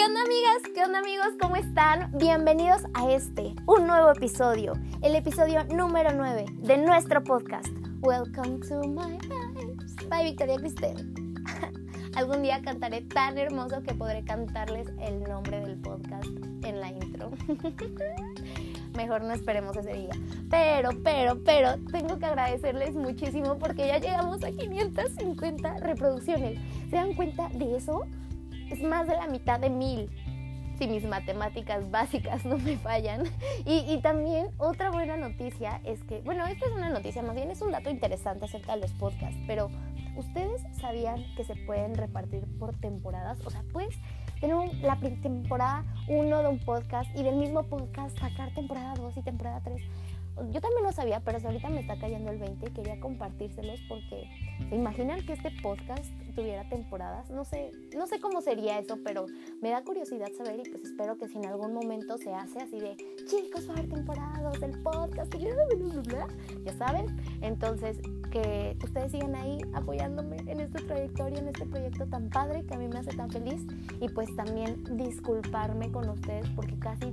¿Qué onda amigas? ¿Qué onda amigos? ¿Cómo están? Bienvenidos a este, un nuevo episodio, el episodio número 9 de nuestro podcast. Welcome to my life. Bye Victoria Cristel. Algún día cantaré tan hermoso que podré cantarles el nombre del podcast en la intro. Mejor no esperemos ese día. Pero, pero, pero, tengo que agradecerles muchísimo porque ya llegamos a 550 reproducciones. ¿Se dan cuenta de eso? Es más de la mitad de mil si mis matemáticas básicas no me fallan. Y, y, también otra buena noticia es que, bueno, esta es una noticia, más bien es un dato interesante acerca de los podcasts, pero ¿ustedes sabían que se pueden repartir por temporadas? O sea, puedes tener la temporada 1 de un podcast y del mismo podcast sacar temporada 2 y temporada 3 yo también lo sabía, pero ahorita me está cayendo el 20 y quería compartírselos porque se imaginan que este podcast tuviera temporadas. No sé, no sé cómo sería eso, pero me da curiosidad saber y pues espero que si en algún momento se hace así de chicos, va a haber temporadas del podcast ya saben. Entonces, que ustedes sigan ahí apoyándome en esta trayectoria, en este proyecto tan padre que a mí me hace tan feliz y pues también disculparme con ustedes porque casi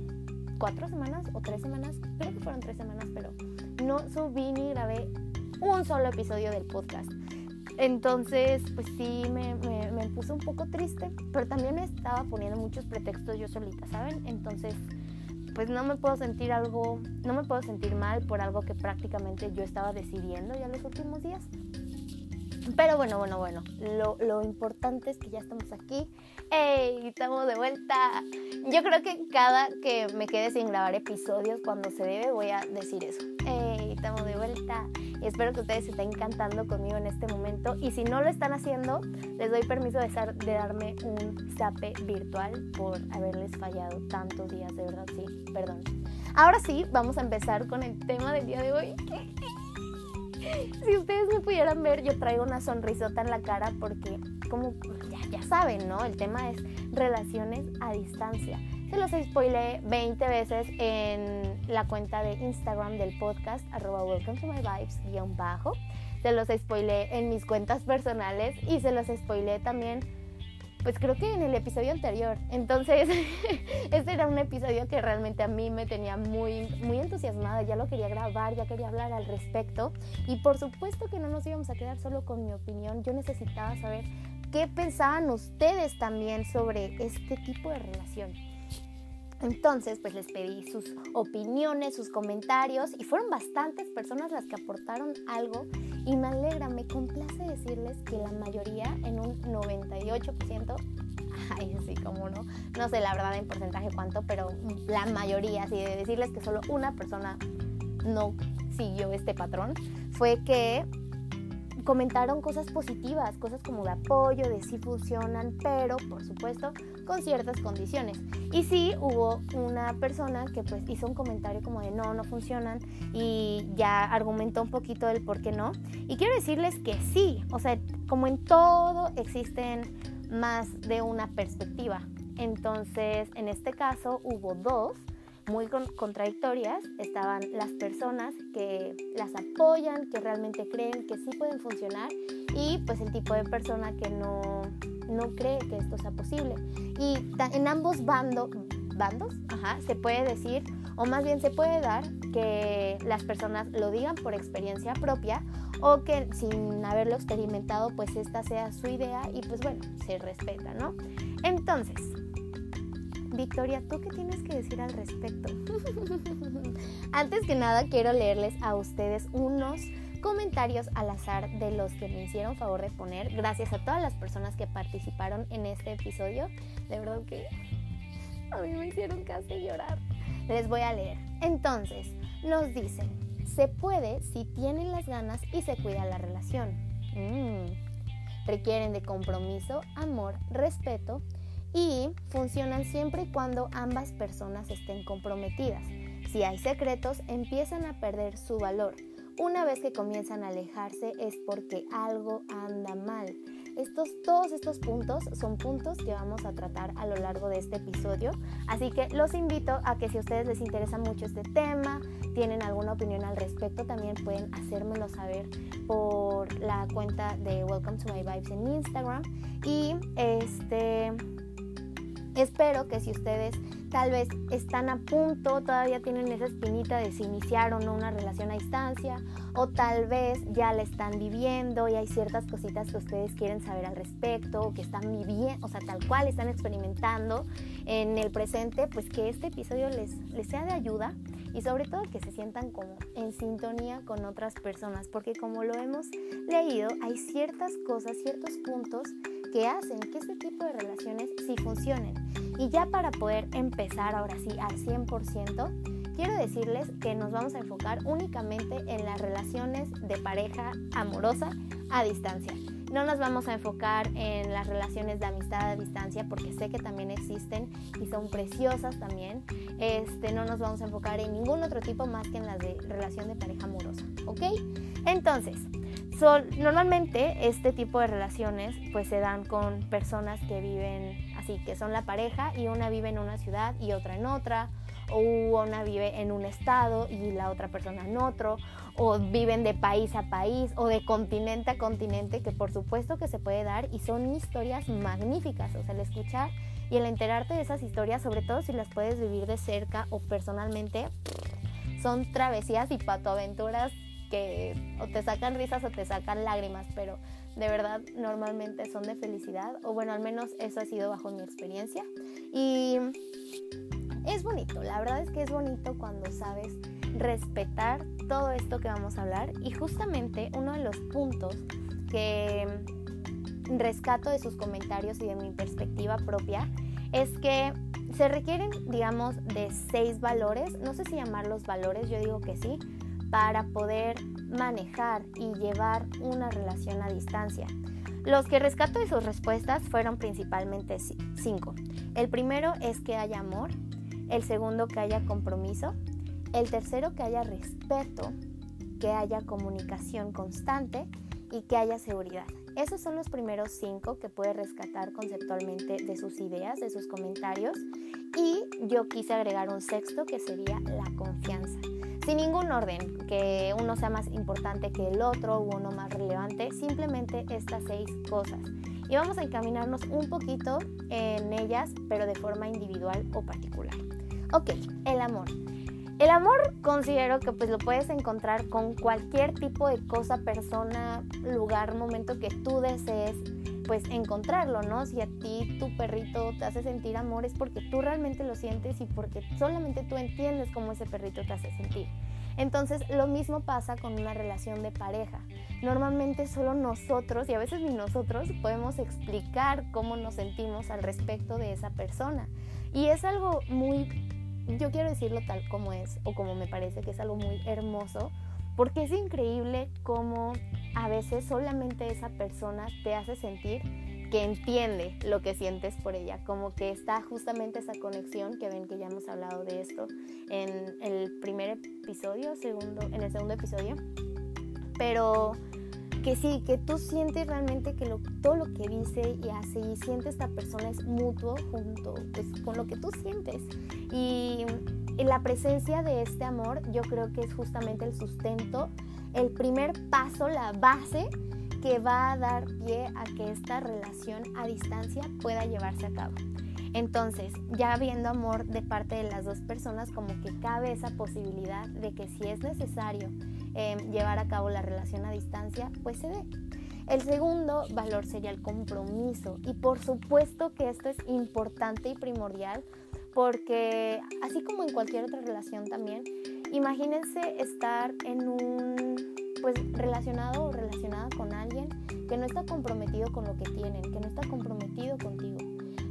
cuatro semanas o tres semanas, creo que fueron tres semanas, pero no subí ni grabé un solo episodio del podcast. Entonces, pues sí, me, me, puse un poco triste, pero también me estaba poniendo muchos pretextos yo solita, ¿saben? Entonces, pues no me puedo sentir algo, no me puedo sentir mal por algo que prácticamente yo estaba decidiendo ya los últimos días. Pero bueno, bueno, bueno, lo, lo importante es que ya estamos aquí. ¡Ey! Estamos de vuelta. Yo creo que cada que me quede sin grabar episodios cuando se debe voy a decir eso. ¡Ey! Estamos de vuelta. Y espero que ustedes estén encantando conmigo en este momento. Y si no lo están haciendo, les doy permiso de, de darme un zape virtual por haberles fallado tantos días. De verdad, sí, perdón. Ahora sí, vamos a empezar con el tema del día de hoy. si ustedes me pudieran ver, yo traigo una sonrisota en la cara porque, como ya, ya saben, ¿no? El tema es relaciones a distancia. Se los spoilé 20 veces en la cuenta de Instagram del podcast, arroba welcome to my vibes, guion bajo. Se los spoilé en mis cuentas personales y se los spoilé también pues creo que en el episodio anterior. Entonces, este era un episodio que realmente a mí me tenía muy, muy entusiasmada. Ya lo quería grabar, ya quería hablar al respecto. Y por supuesto que no nos íbamos a quedar solo con mi opinión. Yo necesitaba saber qué pensaban ustedes también sobre este tipo de relación. Entonces, pues les pedí sus opiniones, sus comentarios y fueron bastantes personas las que aportaron algo y me alegra, me complace decirles que la mayoría, en un 98%, ay, sí, como no, no sé la verdad en porcentaje cuánto, pero la mayoría, así de decirles que solo una persona no siguió este patrón, fue que comentaron cosas positivas, cosas como de apoyo, de si funcionan, pero por supuesto con ciertas condiciones. Y sí hubo una persona que pues hizo un comentario como de no, no funcionan y ya argumentó un poquito el por qué no. Y quiero decirles que sí, o sea, como en todo existen más de una perspectiva. Entonces, en este caso hubo dos muy contradictorias. Estaban las personas que las apoyan, que realmente creen que sí pueden funcionar y pues el tipo de persona que no, no cree que esto sea posible. Y en ambos bandos, ajá, se puede decir, o más bien se puede dar que las personas lo digan por experiencia propia o que sin haberlo experimentado pues esta sea su idea y pues bueno, se respeta, ¿no? Entonces, Victoria, ¿tú qué tienes que decir al respecto? Antes que nada, quiero leerles a ustedes unos comentarios al azar de los que me hicieron favor de poner. Gracias a todas las personas que participaron en este episodio. De verdad que a mí me hicieron casi llorar. Les voy a leer. Entonces, nos dicen, se puede si tienen las ganas y se cuida la relación. Mm. Requieren de compromiso, amor, respeto y funcionan siempre y cuando ambas personas estén comprometidas. Si hay secretos, empiezan a perder su valor. Una vez que comienzan a alejarse es porque algo anda mal. Estos, todos estos puntos son puntos que vamos a tratar a lo largo de este episodio, así que los invito a que si a ustedes les interesa mucho este tema, tienen alguna opinión al respecto, también pueden hacérmelo saber por la cuenta de Welcome to My Vibes en Instagram y este Espero que si ustedes tal vez están a punto, todavía tienen esa espinita de si iniciaron una relación a distancia o tal vez ya la están viviendo y hay ciertas cositas que ustedes quieren saber al respecto o que están viviendo, o sea, tal cual están experimentando en el presente, pues que este episodio les, les sea de ayuda y sobre todo que se sientan como en sintonía con otras personas, porque como lo hemos leído, hay ciertas cosas, ciertos puntos que hacen que este tipo de relaciones sí funcionen. Y ya para poder empezar ahora sí al 100%, quiero decirles que nos vamos a enfocar únicamente en las relaciones de pareja amorosa a distancia. No nos vamos a enfocar en las relaciones de amistad a distancia porque sé que también existen y son preciosas también. Este, no nos vamos a enfocar en ningún otro tipo más que en las de relación de pareja amorosa, ¿ok? Entonces, normalmente este tipo de relaciones pues se dan con personas que viven así, que son la pareja y una vive en una ciudad y otra en otra o una vive en un estado y la otra persona en otro, o viven de país a país o de continente a continente, que por supuesto que se puede dar y son historias magníficas, o sea, el escuchar y el enterarte de esas historias, sobre todo si las puedes vivir de cerca o personalmente, son travesías y patoaventuras que o te sacan risas o te sacan lágrimas, pero de verdad normalmente son de felicidad, o bueno, al menos eso ha sido bajo mi experiencia. Y es bonito, la verdad es que es bonito cuando sabes respetar todo esto que vamos a hablar y justamente uno de los puntos que rescato de sus comentarios y de mi perspectiva propia es que se requieren, digamos, de seis valores, no sé si llamarlos valores, yo digo que sí, para poder manejar y llevar una relación a distancia. Los que rescato de sus respuestas fueron principalmente cinco. El primero es que haya amor, el segundo que haya compromiso, el tercero que haya respeto, que haya comunicación constante y que haya seguridad. Esos son los primeros cinco que puede rescatar conceptualmente de sus ideas, de sus comentarios. Y yo quise agregar un sexto que sería la confianza. Sin ningún orden, que uno sea más importante que el otro o uno más relevante, simplemente estas seis cosas. Y vamos a encaminarnos un poquito en ellas, pero de forma individual o particular. Ok, el amor. El amor considero que pues lo puedes encontrar con cualquier tipo de cosa, persona, lugar, momento que tú desees pues encontrarlo, ¿no? Si a ti tu perrito te hace sentir amor es porque tú realmente lo sientes y porque solamente tú entiendes cómo ese perrito te hace sentir. Entonces lo mismo pasa con una relación de pareja. Normalmente solo nosotros y a veces ni nosotros podemos explicar cómo nos sentimos al respecto de esa persona. Y es algo muy yo quiero decirlo tal como es o como me parece que es algo muy hermoso, porque es increíble cómo a veces solamente esa persona te hace sentir que entiende lo que sientes por ella, como que está justamente esa conexión que ven que ya hemos hablado de esto en el primer episodio, segundo, en el segundo episodio, pero que sí, que tú sientes realmente que todo lo que dice y hace y siente esta persona es mutuo junto pues, con lo que tú sientes. Y, la presencia de este amor yo creo que es justamente el sustento, el primer paso, la base que va a dar pie a que esta relación a distancia pueda llevarse a cabo. Entonces, ya habiendo amor de parte de las dos personas, como que cabe esa posibilidad de que si es necesario Em, llevar a cabo la relación a distancia, pues se dé. El segundo valor sería el compromiso y por supuesto que esto es importante y primordial porque así como en cualquier otra relación también, imagínense estar en un pues relacionado o relacionada con alguien que no está comprometido con lo que tienen, que no está comprometido contigo.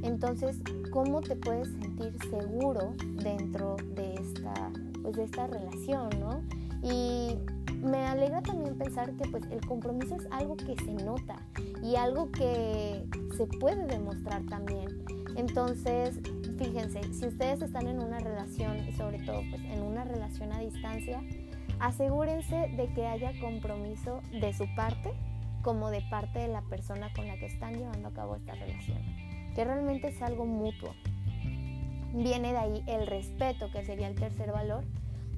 Entonces, ¿cómo te puedes sentir seguro dentro de esta pues de esta relación, ¿no? Y me alegra también pensar que pues el compromiso es algo que se nota y algo que se puede demostrar también. Entonces, fíjense, si ustedes están en una relación y sobre todo pues en una relación a distancia, asegúrense de que haya compromiso de su parte como de parte de la persona con la que están llevando a cabo esta relación. Que realmente es algo mutuo. Viene de ahí el respeto, que sería el tercer valor,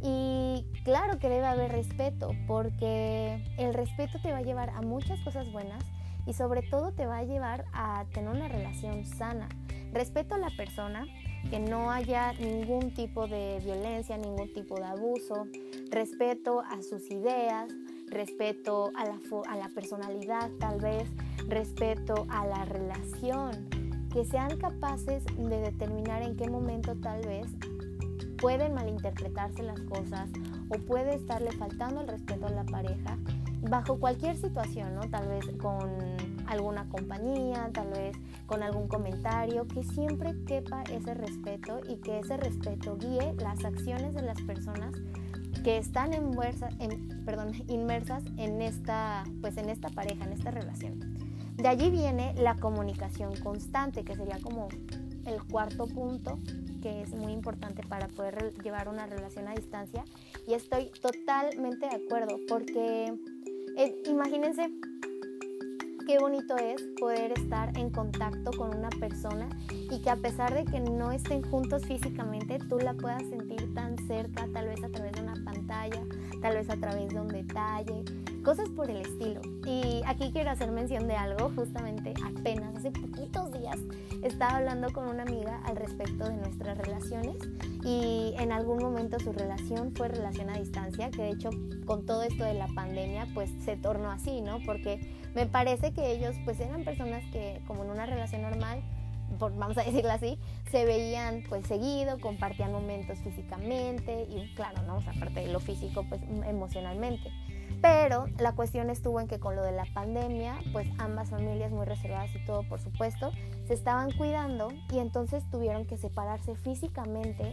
y claro que debe haber respeto, porque el respeto te va a llevar a muchas cosas buenas y sobre todo te va a llevar a tener una relación sana. Respeto a la persona, que no haya ningún tipo de violencia, ningún tipo de abuso, respeto a sus ideas, respeto a la, a la personalidad tal vez, respeto a la relación, que sean capaces de determinar en qué momento tal vez pueden malinterpretarse las cosas o puede estarle faltando el respeto a la pareja bajo cualquier situación, ¿no? Tal vez con alguna compañía, tal vez con algún comentario, que siempre quepa ese respeto y que ese respeto guíe las acciones de las personas que están en, perdón, inmersas en esta, pues en esta pareja, en esta relación. De allí viene la comunicación constante, que sería como el cuarto punto que es muy importante para poder llevar una relación a distancia. Y estoy totalmente de acuerdo, porque eh, imagínense qué bonito es poder estar en contacto con una persona y que a pesar de que no estén juntos físicamente, tú la puedas sentir tan cerca, tal vez a través de una pantalla, tal vez a través de un detalle, cosas por el estilo. Y aquí quiero hacer mención de algo, justamente apenas hace poquitos días estaba hablando con una amiga al respecto de nuestras relaciones y en algún momento su relación fue relación a distancia, que de hecho con todo esto de la pandemia pues se tornó así, ¿no? Porque me parece que ellos pues eran personas que como en una relación normal vamos a decirlo así, se veían pues seguido, compartían momentos físicamente y claro, ¿no? O sea, aparte de lo físico, pues emocionalmente. Pero la cuestión estuvo en que con lo de la pandemia, pues ambas familias muy reservadas y todo, por supuesto, se estaban cuidando y entonces tuvieron que separarse físicamente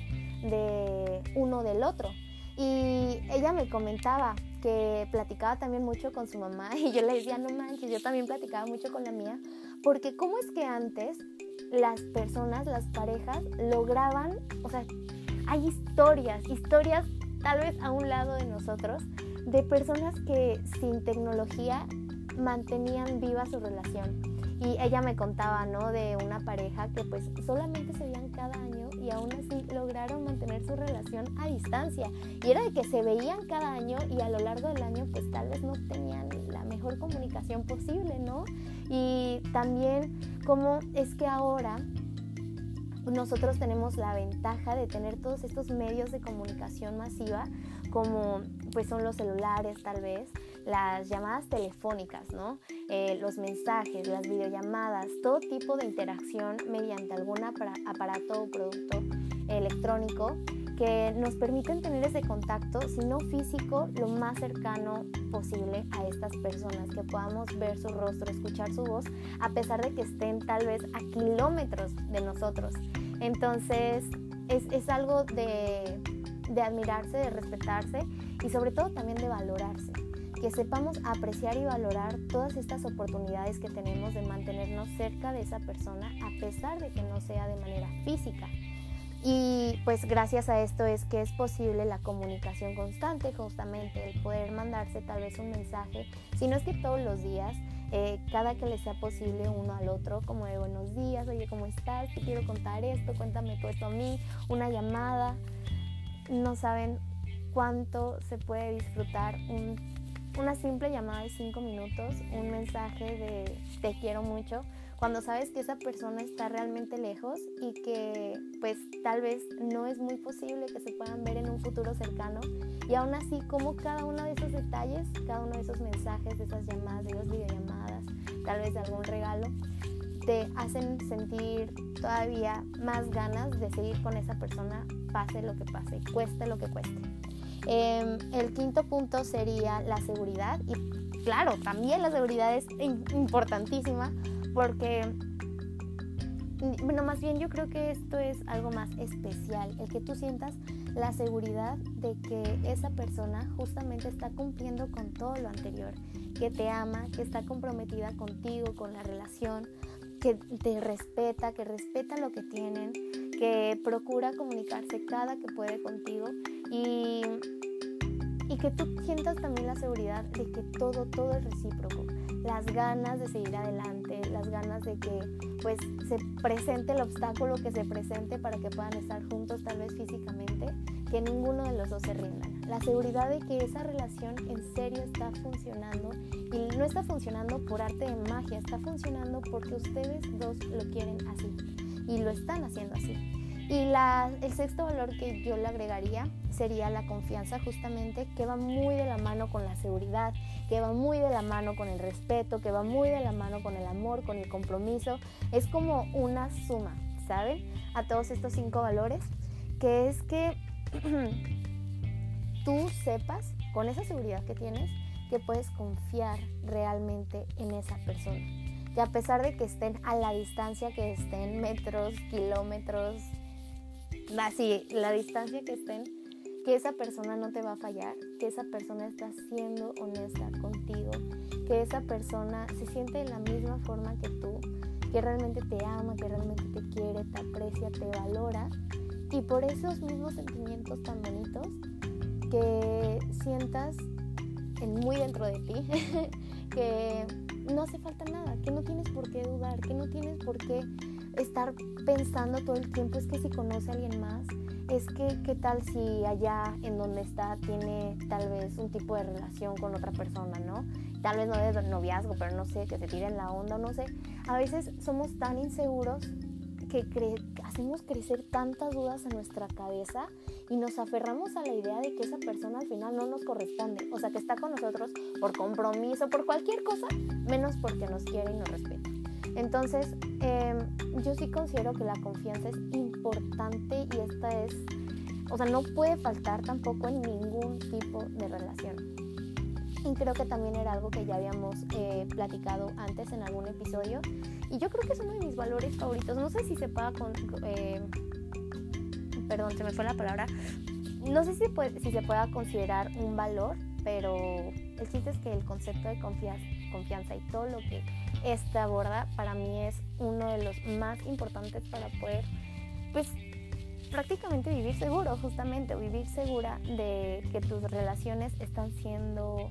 de uno del otro. Y ella me comentaba que platicaba también mucho con su mamá y yo le decía, no manches, yo también platicaba mucho con la mía, porque cómo es que antes las personas, las parejas, lograban, o sea, hay historias, historias tal vez a un lado de nosotros, de personas que sin tecnología mantenían viva su relación. Y ella me contaba, ¿no? De una pareja que pues solamente se veían cada año y aún así lograron mantener su relación a distancia. Y era de que se veían cada año y a lo largo del año pues tal vez no tenían la mejor comunicación posible, ¿no? Y también cómo es que ahora nosotros tenemos la ventaja de tener todos estos medios de comunicación masiva como pues son los celulares tal vez, las llamadas telefónicas, ¿no? Eh, los mensajes, las videollamadas, todo tipo de interacción mediante algún aparato o producto electrónico que nos permiten tener ese contacto, si no físico, lo más cercano posible a estas personas, que podamos ver su rostro, escuchar su voz, a pesar de que estén tal vez a kilómetros de nosotros. Entonces, es, es algo de de admirarse, de respetarse y sobre todo también de valorarse. Que sepamos apreciar y valorar todas estas oportunidades que tenemos de mantenernos cerca de esa persona a pesar de que no sea de manera física. Y pues gracias a esto es que es posible la comunicación constante, justamente el poder mandarse tal vez un mensaje, si no es que todos los días, eh, cada que le sea posible uno al otro, como de buenos días, oye, ¿cómo estás? Te quiero contar esto, cuéntame todo esto a mí, una llamada, no saben cuánto se puede disfrutar una simple llamada de cinco minutos, un mensaje de te quiero mucho, cuando sabes que esa persona está realmente lejos y que pues tal vez no es muy posible que se puedan ver en un futuro cercano y aún así como cada uno de esos detalles, cada uno de esos mensajes, de esas llamadas, de esas videollamadas, tal vez de algún regalo, te hacen sentir todavía más ganas de seguir con esa persona, pase lo que pase, cueste lo que cueste. Em, el quinto punto sería la seguridad y claro, también la seguridad es importantísima porque, bueno, más bien yo creo que esto es algo más especial, el que tú sientas la seguridad de que esa persona justamente está cumpliendo con todo lo anterior, que te ama, que está comprometida contigo, con la relación, que te respeta, que respeta lo que tienen, que procura comunicarse cada que puede contigo. Y, y que tú sientas también la seguridad de que todo, todo es recíproco. Las ganas de seguir adelante, las ganas de que pues se presente el obstáculo que se presente para que puedan estar juntos tal vez físicamente, que ninguno de los dos se rindan. La seguridad de que esa relación en serio está funcionando y no está funcionando por arte de magia, está funcionando porque ustedes dos lo quieren así. y lo están haciendo así. Y la, el sexto valor que yo le agregaría sería la confianza justamente que va muy de la mano con la seguridad, que va muy de la mano con el respeto, que va muy de la mano con el amor, con el compromiso. Es como una suma, ¿saben? A todos estos cinco valores, que es que tú sepas con esa seguridad que tienes que puedes confiar realmente en esa persona. Que a pesar de que estén a la distancia que estén, metros, kilómetros, así, la distancia que estén, que esa persona no te va a fallar, que esa persona está siendo honesta contigo, que esa persona se siente de la misma forma que tú, que realmente te ama, que realmente te quiere, te aprecia, te valora. Y por esos mismos sentimientos tan bonitos, que sientas en muy dentro de ti que no hace falta nada, que no tienes por qué dudar, que no tienes por qué estar pensando todo el tiempo es que si conoce a alguien más, es que qué tal si allá en donde está tiene tal vez un tipo de relación con otra persona, ¿no? Tal vez no de noviazgo, pero no sé, que se tiren la onda, no sé. A veces somos tan inseguros que hacemos crecer tantas dudas en nuestra cabeza y nos aferramos a la idea de que esa persona al final no nos corresponde, o sea, que está con nosotros por compromiso, por cualquier cosa, menos porque nos quiere y nos respeta. Entonces, em, yo sí considero que la confianza es importante y esta es, o sea, no puede faltar tampoco en ningún tipo de relación. Y creo que también era algo que ya habíamos eh, platicado antes en algún episodio. Y yo creo que es uno de mis valores favoritos. No sé si se pueda... Con, eh, perdón, se me fue la palabra. No sé si, se pueda considerar un valor, pero el chiste es que el concepto de confianza, confianza y todo lo que esta aborda para mí es uno de los más importantes para poder, pues, prácticamente vivir seguro, justamente, vivir segura de que tus relaciones están siendo,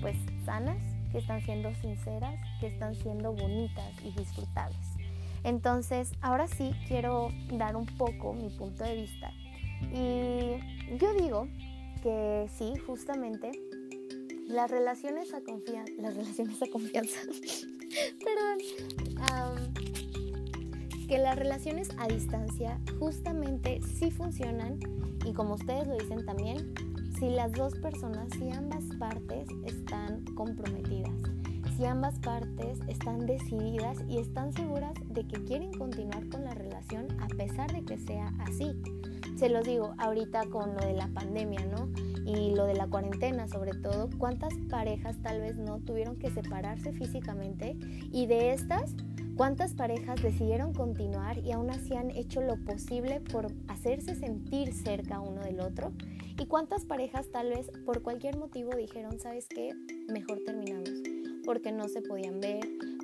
pues, sanas, que están siendo sinceras, que están siendo bonitas y disfrutables. Entonces, ahora sí quiero dar un poco mi punto de vista. Y yo digo que sí, justamente las relaciones a confianza, las relaciones a confianza, perdón, que las relaciones a distancia justamente sí funcionan y como ustedes lo dicen también, si las dos personas, si ambas partes están comprometidas, si ambas partes están decididas y están seguras de que quieren continuar con la relación a pesar de que sea así. Se los digo ahorita con lo de la pandemia, ¿no? y lo de la cuarentena sobre todo, cuántas parejas tal vez no tuvieron que separarse físicamente y de estas, cuántas parejas decidieron continuar y aún así han hecho lo posible por hacerse sentir cerca uno del otro y cuántas parejas tal vez por cualquier motivo dijeron, ¿sabes qué? Mejor terminamos porque no se podían ver,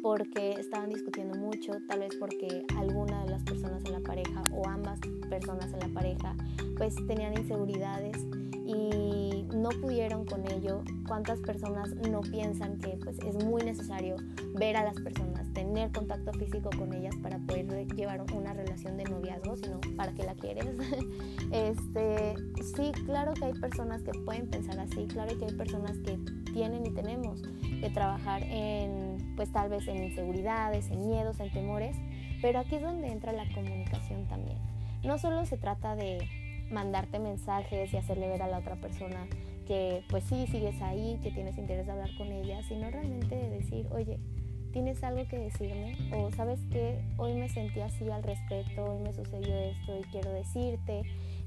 porque estaban discutiendo mucho, tal vez porque alguna de las personas en la pareja o ambas personas en la pareja pues tenían inseguridades y no pudieron con ello. ¿Cuántas personas no piensan que pues, es muy necesario ver a las personas, tener contacto físico con ellas para poder llevar una relación de noviazgo, sino para que la quieres? este, sí, claro que hay personas que pueden pensar así, claro que hay personas que tienen y tenemos que trabajar en, pues tal vez en inseguridades, en miedos, en temores, pero aquí es donde entra la comunicación también. No solo se trata de mandarte mensajes y hacerle ver a la otra persona que pues sí, sigues ahí, que tienes interés de hablar con ella, sino realmente de decir, oye, ¿tienes algo que decirme? O sabes que hoy me sentí así al respecto, hoy me sucedió esto y quiero decirte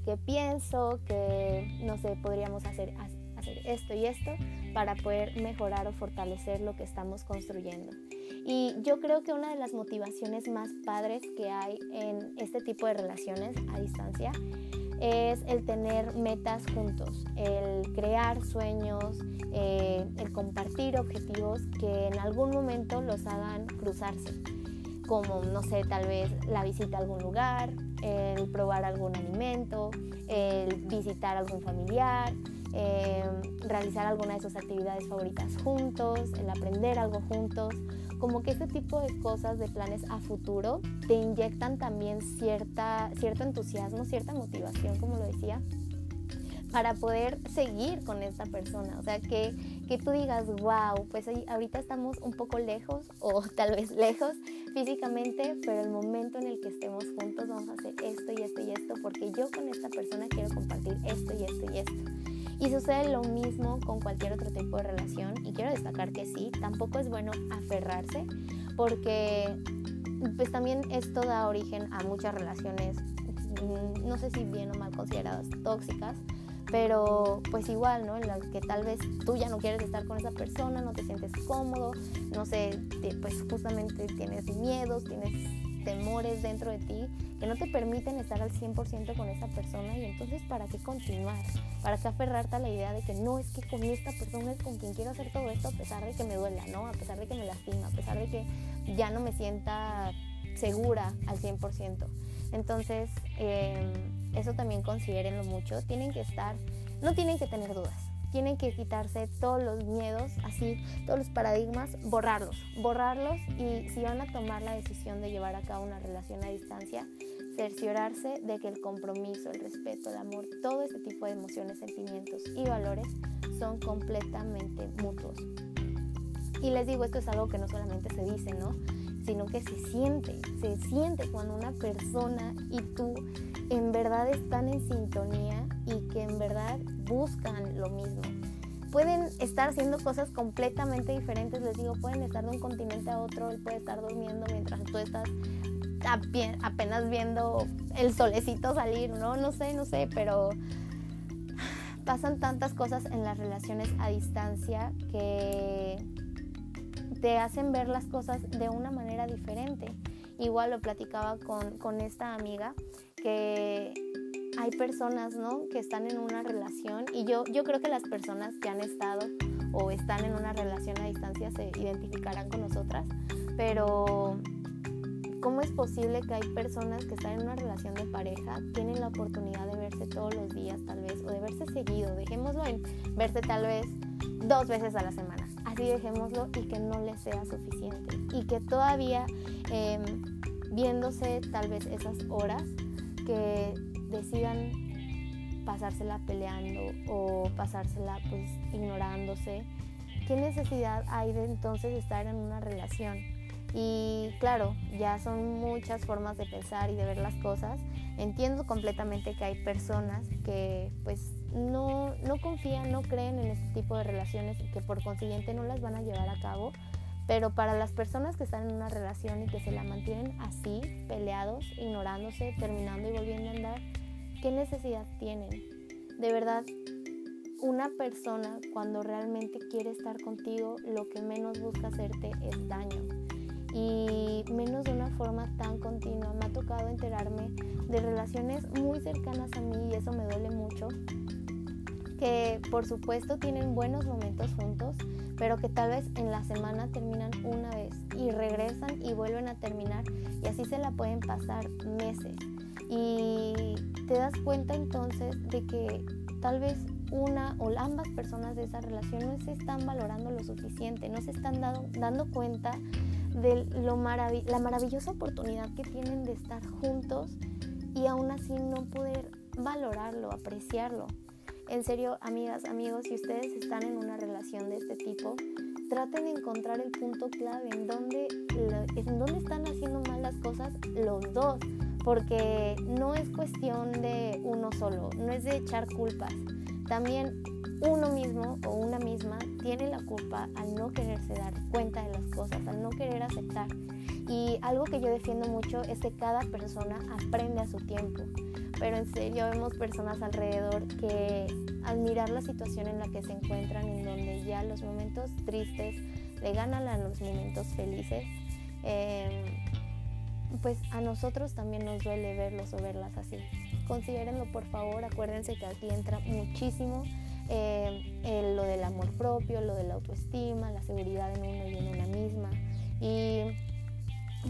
que pienso que, no sé, podríamos hacer, hacer esto y esto para poder mejorar o fortalecer lo que estamos construyendo. Y yo creo que una de las motivaciones más padres que hay en este tipo de relaciones a distancia es el tener metas juntos, el crear sueños, eh, el compartir objetivos que en algún momento los hagan cruzarse, como, no sé, tal vez la visita a algún lugar, el probar algún alimento, el visitar algún familiar, eh, realizar alguna de sus actividades favoritas juntos, el aprender algo juntos como que este tipo de cosas, de planes a futuro, te inyectan también cierta, cierto entusiasmo, cierta motivación, como lo decía, para poder seguir con esta persona. O sea, que, que tú digas, wow, pues ahorita estamos un poco lejos o tal vez lejos, físicamente, pero el momento en el que estemos juntos vamos a hacer esto y esto y esto, porque yo con esta persona quiero compartir esto y esto y esto. Y sucede lo mismo con cualquier otro tipo de relación. Y quiero destacar que sí, tampoco es bueno aferrarse, porque pues también esto da origen a muchas relaciones, mm, no sé si bien o mal consideradas tóxicas, pero pues igual, ¿no? En las que tal vez tú ya no quieres estar con esa persona, no te sientes cómodo, no sé, pues justamente tienes miedos, tienes temores dentro de ti que no te permiten estar al 100% con esa persona y entonces ¿para qué continuar? ¿Para qué aferrarte a la idea de que no es que con esta persona es con quien quiero hacer todo esto a pesar de que me duela, ¿no? A pesar de que me lastima, a pesar de que ya no me sienta segura al 100%. Entonces, em, eso también considérenlo mucho. Tienen que estar, no tienen que tener dudas. Tienen que quitarse todos los miedos, así, todos los paradigmas, borrarlos, borrarlos y si van a tomar la decisión de llevar a cabo una relación a distancia, cerciorarse de que el compromiso, el respeto, el amor, todo este tipo de emociones, sentimientos y valores son completamente mutuos. Y les digo, esto es algo que no solamente se dice, ¿no? Sino que se siente, se siente cuando una persona y tú en verdad están en sintonía y que en verdad buscan lo mismo. Pueden estar haciendo cosas completamente diferentes, les digo, pueden estar de un continente a otro, él puede estar durmiendo mientras tú estás apenas viendo el solecito salir, ¿no? No sé, no sé, pero pasan tantas cosas en las relaciones a distancia que te hacen ver las cosas de una manera diferente. Igual lo platicaba con, con esta amiga que hay personas, ¿no? Que están en una relación y yo, yo creo que las personas que han estado o están en una relación a distancia se identificarán con nosotras, pero ¿cómo es posible que hay personas que están en una relación de pareja, tienen la oportunidad de verse todos los días tal vez, o de verse seguido, dejémoslo en verse tal vez dos veces a la semana, así dejémoslo y que no les sea suficiente, y que todavía em, viéndose tal vez esas horas, que decidan pasársela peleando o pasársela pues ignorándose. ¿Qué necesidad hay de entonces estar en una relación? Y claro, ya son muchas formas de pensar y de ver las cosas. Entiendo completamente que hay personas que pues no, no confían, no creen en este tipo de relaciones que por consiguiente no las van a llevar a cabo pero para las personas que están en una relación y que se la mantienen así, peleados, ignorándose, terminando y volviendo a andar, ¿qué necesidad tienen? De verdad, una persona cuando realmente quiere estar contigo, lo que menos busca hacerte es daño. Y menos de una forma tan continua. Me ha tocado enterarme de relaciones muy cercanas a mí y eso me duele mucho. Que por supuesto tienen buenos momentos juntos, pero que tal vez en la semana terminan una vez y regresan y vuelven a terminar y así se la pueden pasar meses. Y te das cuenta entonces de que tal vez una o ambas personas de esa relación no se están valorando lo suficiente, no se están dando cuenta de lo la maravillosa oportunidad que tienen de estar juntos y aún así no poder valorarlo, apreciarlo. En serio, amigas, amigos, si ustedes están en una relación de este tipo, traten de encontrar el punto clave en dónde, en están haciendo mal las cosas los dos, porque no es cuestión de uno solo, no es de echar culpas. También uno mismo o una misma tiene la culpa al no quererse dar cuenta de las cosas, al no querer aceptar. Y algo que yo defiendo mucho es que cada persona aprende a su tiempo pero en serio vemos personas alrededor que al mirar la situación en la que se encuentran, en donde ya los momentos tristes le ganan a los momentos felices, em, pues a nosotros también nos duele verlos o verlas así. Considérenlo por favor, acuérdense que aquí entra muchísimo em, lo del amor propio, lo de la autoestima, la seguridad en uno y en una misma. Y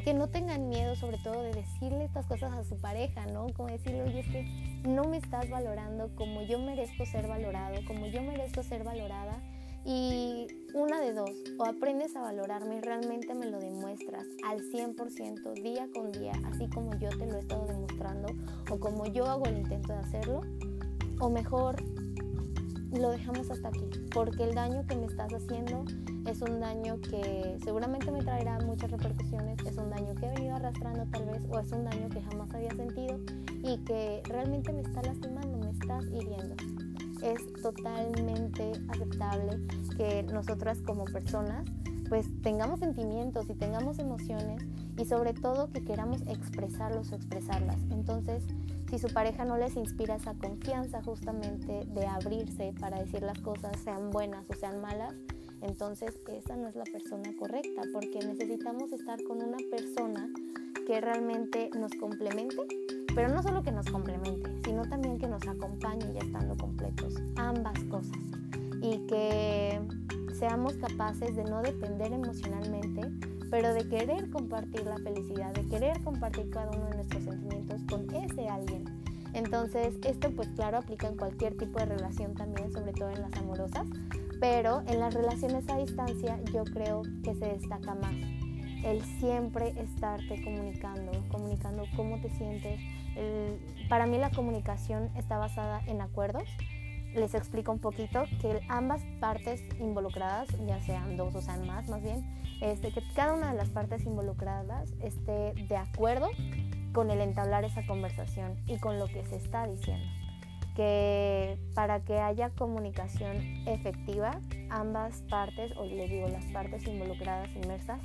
que no tengan miedo sobre todo de decirle estas cosas a su pareja, ¿no? Como decirle, oye, es que no me estás valorando como yo merezco ser valorado, como yo merezco ser valorada. Y una de dos, o aprendes a valorarme y realmente me lo demuestras al 100% día con día, así como yo te lo he estado demostrando o como yo hago el intento de hacerlo, o mejor lo dejamos hasta aquí, porque el daño que me estás haciendo es un daño que seguramente me traerá muchas repercusiones, es un daño que he venido arrastrando tal vez o es un daño que jamás había sentido y que realmente me está lastimando, me está hiriendo. Es totalmente aceptable que nosotras como personas pues tengamos sentimientos y tengamos emociones y sobre todo que queramos expresarlos o expresarlas. Entonces, si su pareja no les inspira esa confianza justamente de abrirse para decir las cosas, sean buenas o sean malas, entonces esa no es la persona correcta, porque necesitamos estar con una persona que realmente nos complemente, pero no solo que nos complemente, sino también que nos acompañe ya estando completos, ambas cosas, y que seamos capaces de no depender emocionalmente, pero de querer compartir la felicidad, de querer compartir cada uno de nuestros sentimientos con ese alguien. Entonces, esto pues claro aplica en cualquier tipo de relación también, sobre todo en las amorosas, pero en las relaciones a distancia yo creo que se destaca más el siempre estarte comunicando, comunicando cómo te sientes. para mí la comunicación está basada en acuerdos. Les explico un poquito que ambas partes involucradas, ya sean dos o sean más, más bien, este, que cada una de las partes involucradas esté de acuerdo con el entablar esa conversación y con lo que se está diciendo que para que haya comunicación efectiva, ambas partes, o les digo las partes involucradas, inmersas,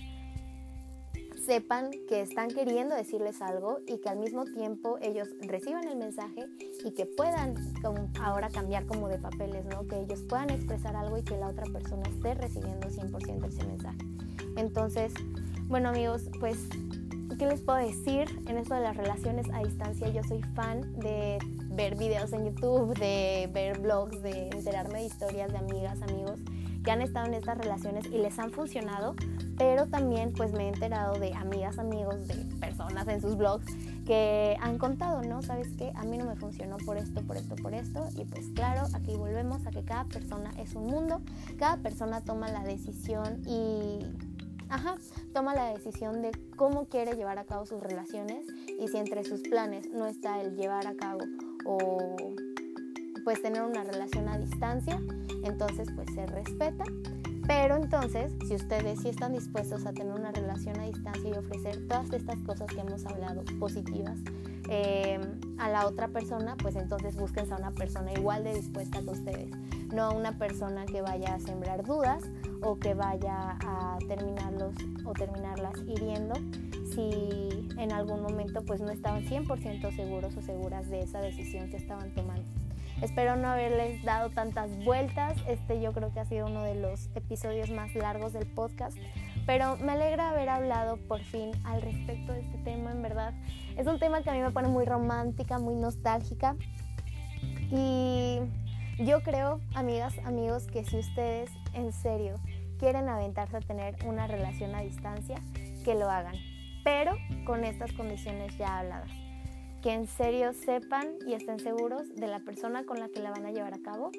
sepan que están queriendo decirles algo y que al mismo tiempo ellos reciban el mensaje y que puedan ahora cambiar como de papeles, ¿no? Que ellos puedan expresar algo y que la otra persona esté recibiendo 100% ese mensaje. Entonces, bueno amigos, pues, ¿qué les puedo decir en esto de las relaciones a distancia? Yo soy fan de ver videos en YouTube, de ver blogs, de enterarme de historias de amigas, amigos que han estado en estas relaciones y les han funcionado, pero también pues me he enterado de amigas, amigos, de personas en sus blogs que han contado, ¿no? ¿Sabes qué? A mí no me funcionó por esto, por esto, por esto. Y pues claro, aquí volvemos a que cada persona es un mundo, cada persona toma la decisión y... Ajá, toma la decisión de cómo quiere llevar a cabo sus relaciones y si entre sus planes no está el llevar a cabo o pues tener una relación a distancia, entonces pues se respeta. Pero entonces, si ustedes sí están dispuestos a tener una relación a distancia y ofrecer todas estas cosas que hemos hablado, positivas, eh, a la otra persona, pues entonces búsquense a una persona igual de dispuesta que ustedes, no a una persona que vaya a sembrar dudas o que vaya a terminarlos o terminarlas hiriendo si en algún momento pues no estaban 100% seguros o seguras de esa decisión que estaban tomando. Espero no haberles dado tantas vueltas. Este yo creo que ha sido uno de los episodios más largos del podcast. Pero me alegra haber hablado por fin al respecto de este tema, en verdad. Es un tema que a mí me pone muy romántica, muy nostálgica. Y yo creo, amigas, amigos, que si ustedes en serio quieren aventarse a tener una relación a distancia, que lo hagan. Pero con estas condiciones ya habladas que en serio sepan y estén seguros de la persona con la que la van a llevar a cabo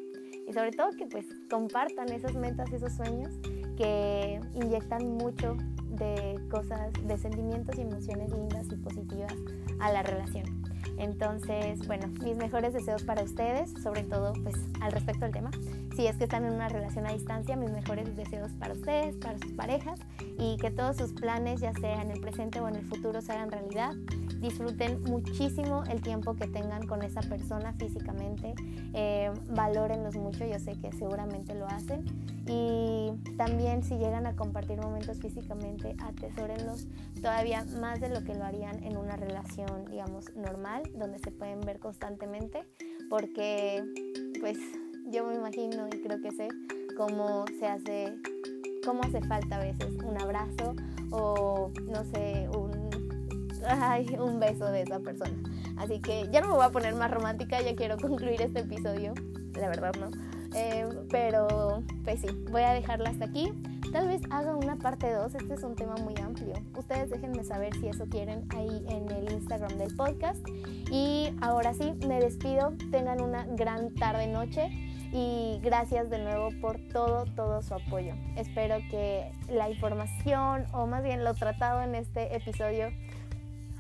y sobre todo que pues compartan esas metas, esos sueños que inyectan mucho de cosas, de sentimientos y emociones lindas y positivas a la relación. Entonces, bueno, mis mejores deseos para ustedes, sobre todo pues al respecto del tema. Si es que están en una relación a distancia, mis mejores deseos para ustedes, para sus parejas y que todos sus planes, ya sea en el presente o en el futuro, se hagan realidad disfruten muchísimo el tiempo que tengan con esa persona físicamente, eh, valórenlos mucho, yo sé que seguramente lo hacen. Y también si llegan a compartir momentos físicamente, atesórenlos todavía más de lo que lo harían en una relación, digamos, normal, donde se pueden ver constantemente, porque pues yo me imagino y creo que sé cómo se hace, cómo hace falta a veces un abrazo o no sé, un ay, un beso de esa persona. Así que ya no me voy a poner más romántica, ya quiero concluir este episodio, la verdad no. Eh, pero pues sí, voy a dejarla hasta aquí. Tal vez haga una parte 2, este es un tema muy amplio. Ustedes déjenme saber si eso quieren ahí en el Instagram del podcast. Y ahora sí, me despido. Tengan una gran tarde, noche. Y gracias de nuevo por todo, todo su apoyo. Espero que la información, o más bien lo tratado en este episodio,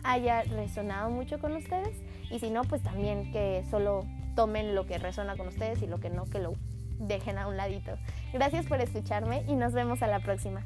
haya resonado mucho con ustedes y si no, pues también que solo tomen lo que resuena con ustedes y lo que no, que lo dejen a un ladito. Gracias por escucharme y nos vemos a la próxima.